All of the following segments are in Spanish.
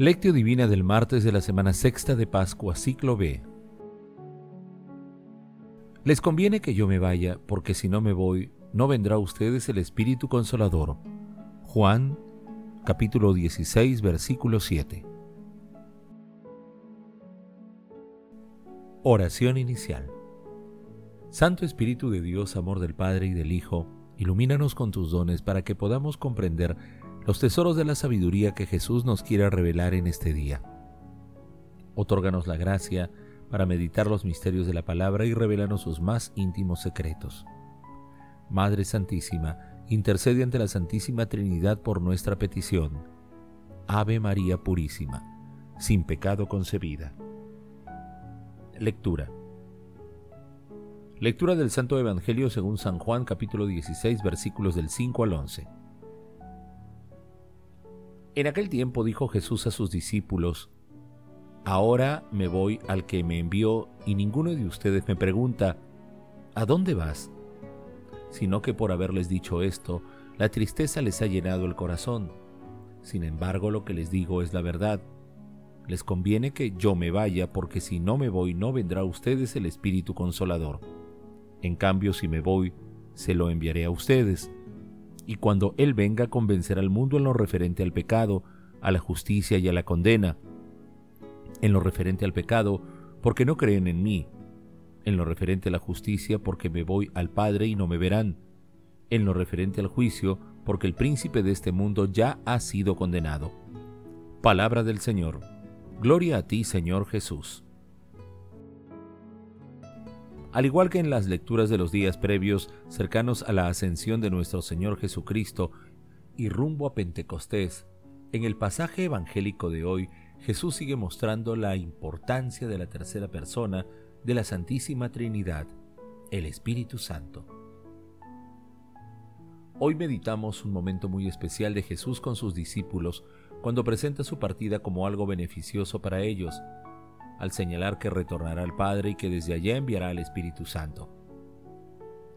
Lectio Divina del martes de la semana sexta de Pascua, ciclo B. Les conviene que yo me vaya, porque si no me voy, no vendrá a ustedes el Espíritu Consolador. Juan, capítulo 16, versículo 7. Oración inicial. Santo Espíritu de Dios, amor del Padre y del Hijo, ilumínanos con tus dones para que podamos comprender los tesoros de la sabiduría que Jesús nos quiere revelar en este día. Otórganos la gracia para meditar los misterios de la palabra y revelarnos sus más íntimos secretos. Madre Santísima, intercede ante la Santísima Trinidad por nuestra petición. Ave María Purísima, sin pecado concebida. Lectura. Lectura del Santo Evangelio según San Juan capítulo 16 versículos del 5 al 11. En aquel tiempo dijo Jesús a sus discípulos, Ahora me voy al que me envió y ninguno de ustedes me pregunta, ¿a dónde vas? Sino que por haberles dicho esto, la tristeza les ha llenado el corazón. Sin embargo, lo que les digo es la verdad. Les conviene que yo me vaya, porque si no me voy no vendrá a ustedes el Espíritu Consolador. En cambio, si me voy, se lo enviaré a ustedes y cuando Él venga convencer al mundo en lo referente al pecado, a la justicia y a la condena. En lo referente al pecado, porque no creen en mí. En lo referente a la justicia, porque me voy al Padre y no me verán. En lo referente al juicio, porque el príncipe de este mundo ya ha sido condenado. Palabra del Señor. Gloria a ti, Señor Jesús. Al igual que en las lecturas de los días previos cercanos a la ascensión de nuestro Señor Jesucristo y rumbo a Pentecostés, en el pasaje evangélico de hoy Jesús sigue mostrando la importancia de la tercera persona de la Santísima Trinidad, el Espíritu Santo. Hoy meditamos un momento muy especial de Jesús con sus discípulos cuando presenta su partida como algo beneficioso para ellos, al señalar que retornará al Padre y que desde allá enviará al Espíritu Santo.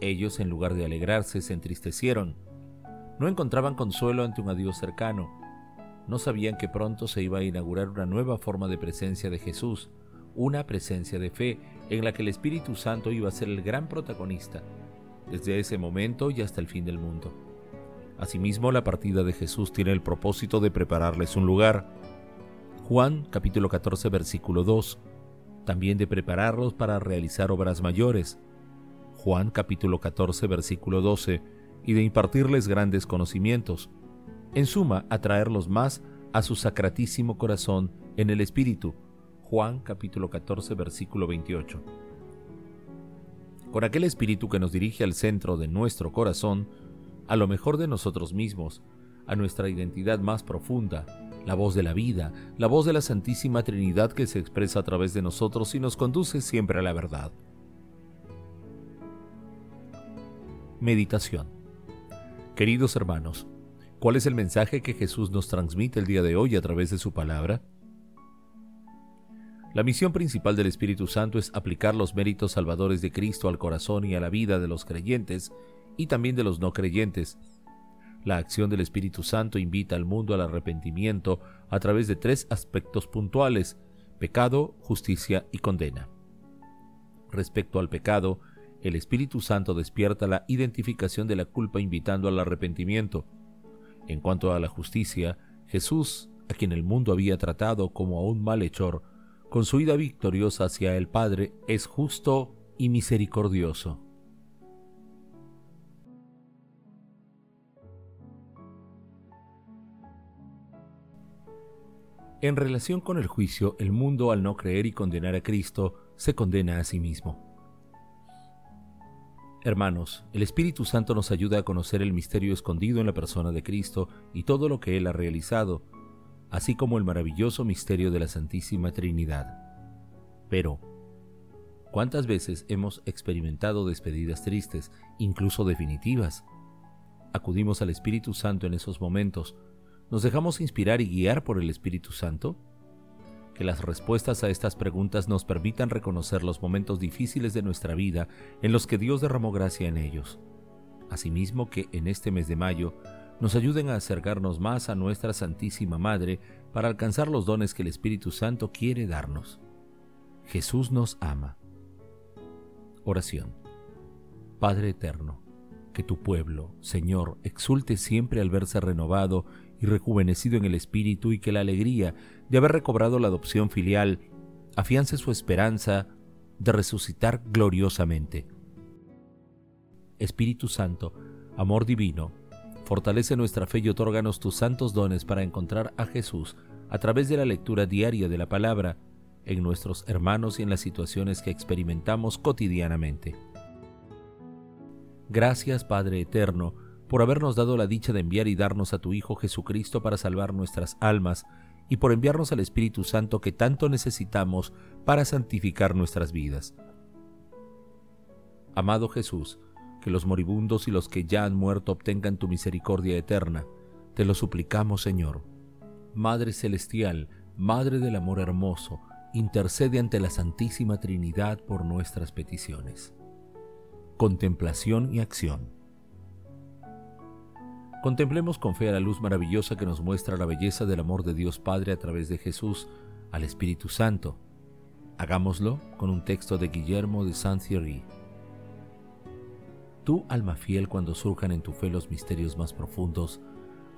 Ellos, en lugar de alegrarse, se entristecieron. No encontraban consuelo ante un adiós cercano. No sabían que pronto se iba a inaugurar una nueva forma de presencia de Jesús, una presencia de fe en la que el Espíritu Santo iba a ser el gran protagonista, desde ese momento y hasta el fin del mundo. Asimismo, la partida de Jesús tiene el propósito de prepararles un lugar, Juan capítulo 14 versículo 2, también de prepararlos para realizar obras mayores. Juan capítulo 14 versículo 12, y de impartirles grandes conocimientos. En suma, atraerlos más a su sacratísimo corazón en el Espíritu. Juan capítulo 14 versículo 28. Con aquel Espíritu que nos dirige al centro de nuestro corazón, a lo mejor de nosotros mismos, a nuestra identidad más profunda, la voz de la vida, la voz de la Santísima Trinidad que se expresa a través de nosotros y nos conduce siempre a la verdad. Meditación Queridos hermanos, ¿cuál es el mensaje que Jesús nos transmite el día de hoy a través de su palabra? La misión principal del Espíritu Santo es aplicar los méritos salvadores de Cristo al corazón y a la vida de los creyentes y también de los no creyentes, la acción del Espíritu Santo invita al mundo al arrepentimiento a través de tres aspectos puntuales, pecado, justicia y condena. Respecto al pecado, el Espíritu Santo despierta la identificación de la culpa invitando al arrepentimiento. En cuanto a la justicia, Jesús, a quien el mundo había tratado como a un malhechor, con su ida victoriosa hacia el Padre, es justo y misericordioso. En relación con el juicio, el mundo al no creer y condenar a Cristo, se condena a sí mismo. Hermanos, el Espíritu Santo nos ayuda a conocer el misterio escondido en la persona de Cristo y todo lo que Él ha realizado, así como el maravilloso misterio de la Santísima Trinidad. Pero, ¿cuántas veces hemos experimentado despedidas tristes, incluso definitivas? Acudimos al Espíritu Santo en esos momentos, ¿Nos dejamos inspirar y guiar por el Espíritu Santo? Que las respuestas a estas preguntas nos permitan reconocer los momentos difíciles de nuestra vida en los que Dios derramó gracia en ellos. Asimismo que en este mes de mayo nos ayuden a acercarnos más a nuestra Santísima Madre para alcanzar los dones que el Espíritu Santo quiere darnos. Jesús nos ama. Oración. Padre Eterno, que tu pueblo, Señor, exulte siempre al verse renovado y rejuvenecido en el Espíritu y que la alegría de haber recobrado la adopción filial afiance su esperanza de resucitar gloriosamente. Espíritu Santo, amor divino, fortalece nuestra fe y otórganos tus santos dones para encontrar a Jesús a través de la lectura diaria de la palabra en nuestros hermanos y en las situaciones que experimentamos cotidianamente. Gracias Padre Eterno por habernos dado la dicha de enviar y darnos a tu Hijo Jesucristo para salvar nuestras almas y por enviarnos al Espíritu Santo que tanto necesitamos para santificar nuestras vidas. Amado Jesús, que los moribundos y los que ya han muerto obtengan tu misericordia eterna, te lo suplicamos, Señor. Madre Celestial, Madre del Amor Hermoso, intercede ante la Santísima Trinidad por nuestras peticiones. Contemplación y acción. Contemplemos con fe a la luz maravillosa que nos muestra la belleza del amor de Dios Padre a través de Jesús al Espíritu Santo. Hagámoslo con un texto de Guillermo de Saint-Thierry. Tú, alma fiel, cuando surjan en tu fe los misterios más profundos,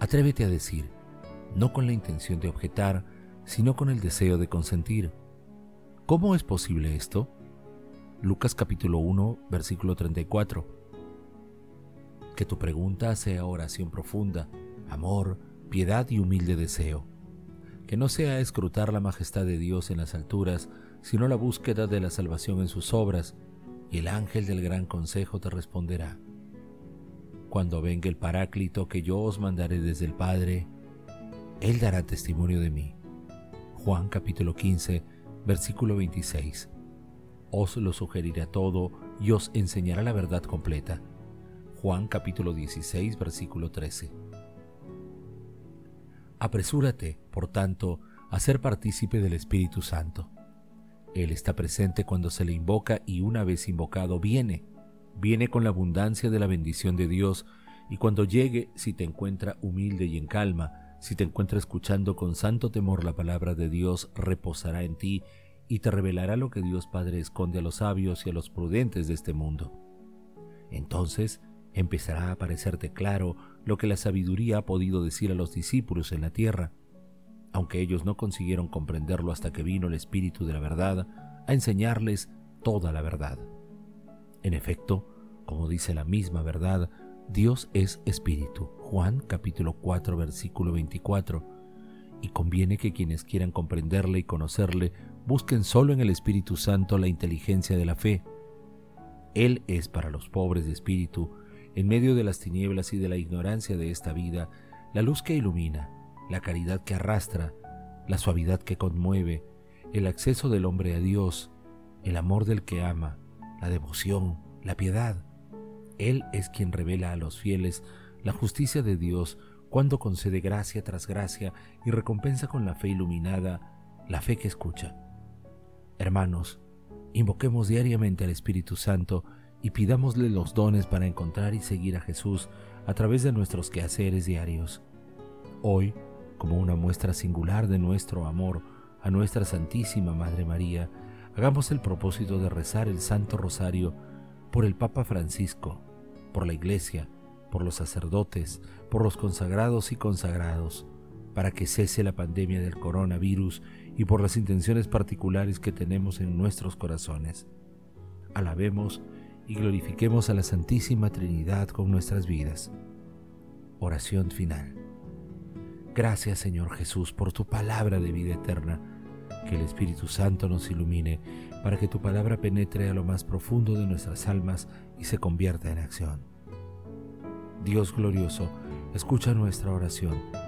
atrévete a decir, no con la intención de objetar, sino con el deseo de consentir. ¿Cómo es posible esto? Lucas capítulo 1, versículo 34 que tu pregunta sea oración profunda, amor, piedad y humilde deseo. Que no sea escrutar la majestad de Dios en las alturas, sino la búsqueda de la salvación en sus obras, y el ángel del gran consejo te responderá. Cuando venga el Paráclito que yo os mandaré desde el Padre, Él dará testimonio de mí. Juan capítulo 15, versículo 26. Os lo sugerirá todo y os enseñará la verdad completa. Juan capítulo 16, versículo 13. Apresúrate, por tanto, a ser partícipe del Espíritu Santo. Él está presente cuando se le invoca y una vez invocado viene. Viene con la abundancia de la bendición de Dios y cuando llegue, si te encuentra humilde y en calma, si te encuentra escuchando con santo temor la palabra de Dios, reposará en ti y te revelará lo que Dios Padre esconde a los sabios y a los prudentes de este mundo. Entonces, empezará a parecerte claro lo que la sabiduría ha podido decir a los discípulos en la tierra, aunque ellos no consiguieron comprenderlo hasta que vino el Espíritu de la verdad a enseñarles toda la verdad. En efecto, como dice la misma verdad, Dios es Espíritu. Juan capítulo 4 versículo 24. Y conviene que quienes quieran comprenderle y conocerle busquen solo en el Espíritu Santo la inteligencia de la fe. Él es para los pobres de espíritu en medio de las tinieblas y de la ignorancia de esta vida, la luz que ilumina, la caridad que arrastra, la suavidad que conmueve, el acceso del hombre a Dios, el amor del que ama, la devoción, la piedad. Él es quien revela a los fieles la justicia de Dios cuando concede gracia tras gracia y recompensa con la fe iluminada la fe que escucha. Hermanos, invoquemos diariamente al Espíritu Santo y pidámosle los dones para encontrar y seguir a Jesús a través de nuestros quehaceres diarios. Hoy, como una muestra singular de nuestro amor a nuestra Santísima Madre María, hagamos el propósito de rezar el Santo Rosario por el Papa Francisco, por la Iglesia, por los sacerdotes, por los consagrados y consagrados, para que cese la pandemia del coronavirus y por las intenciones particulares que tenemos en nuestros corazones. Alabemos y glorifiquemos a la Santísima Trinidad con nuestras vidas. Oración final. Gracias Señor Jesús por tu palabra de vida eterna. Que el Espíritu Santo nos ilumine para que tu palabra penetre a lo más profundo de nuestras almas y se convierta en acción. Dios glorioso, escucha nuestra oración.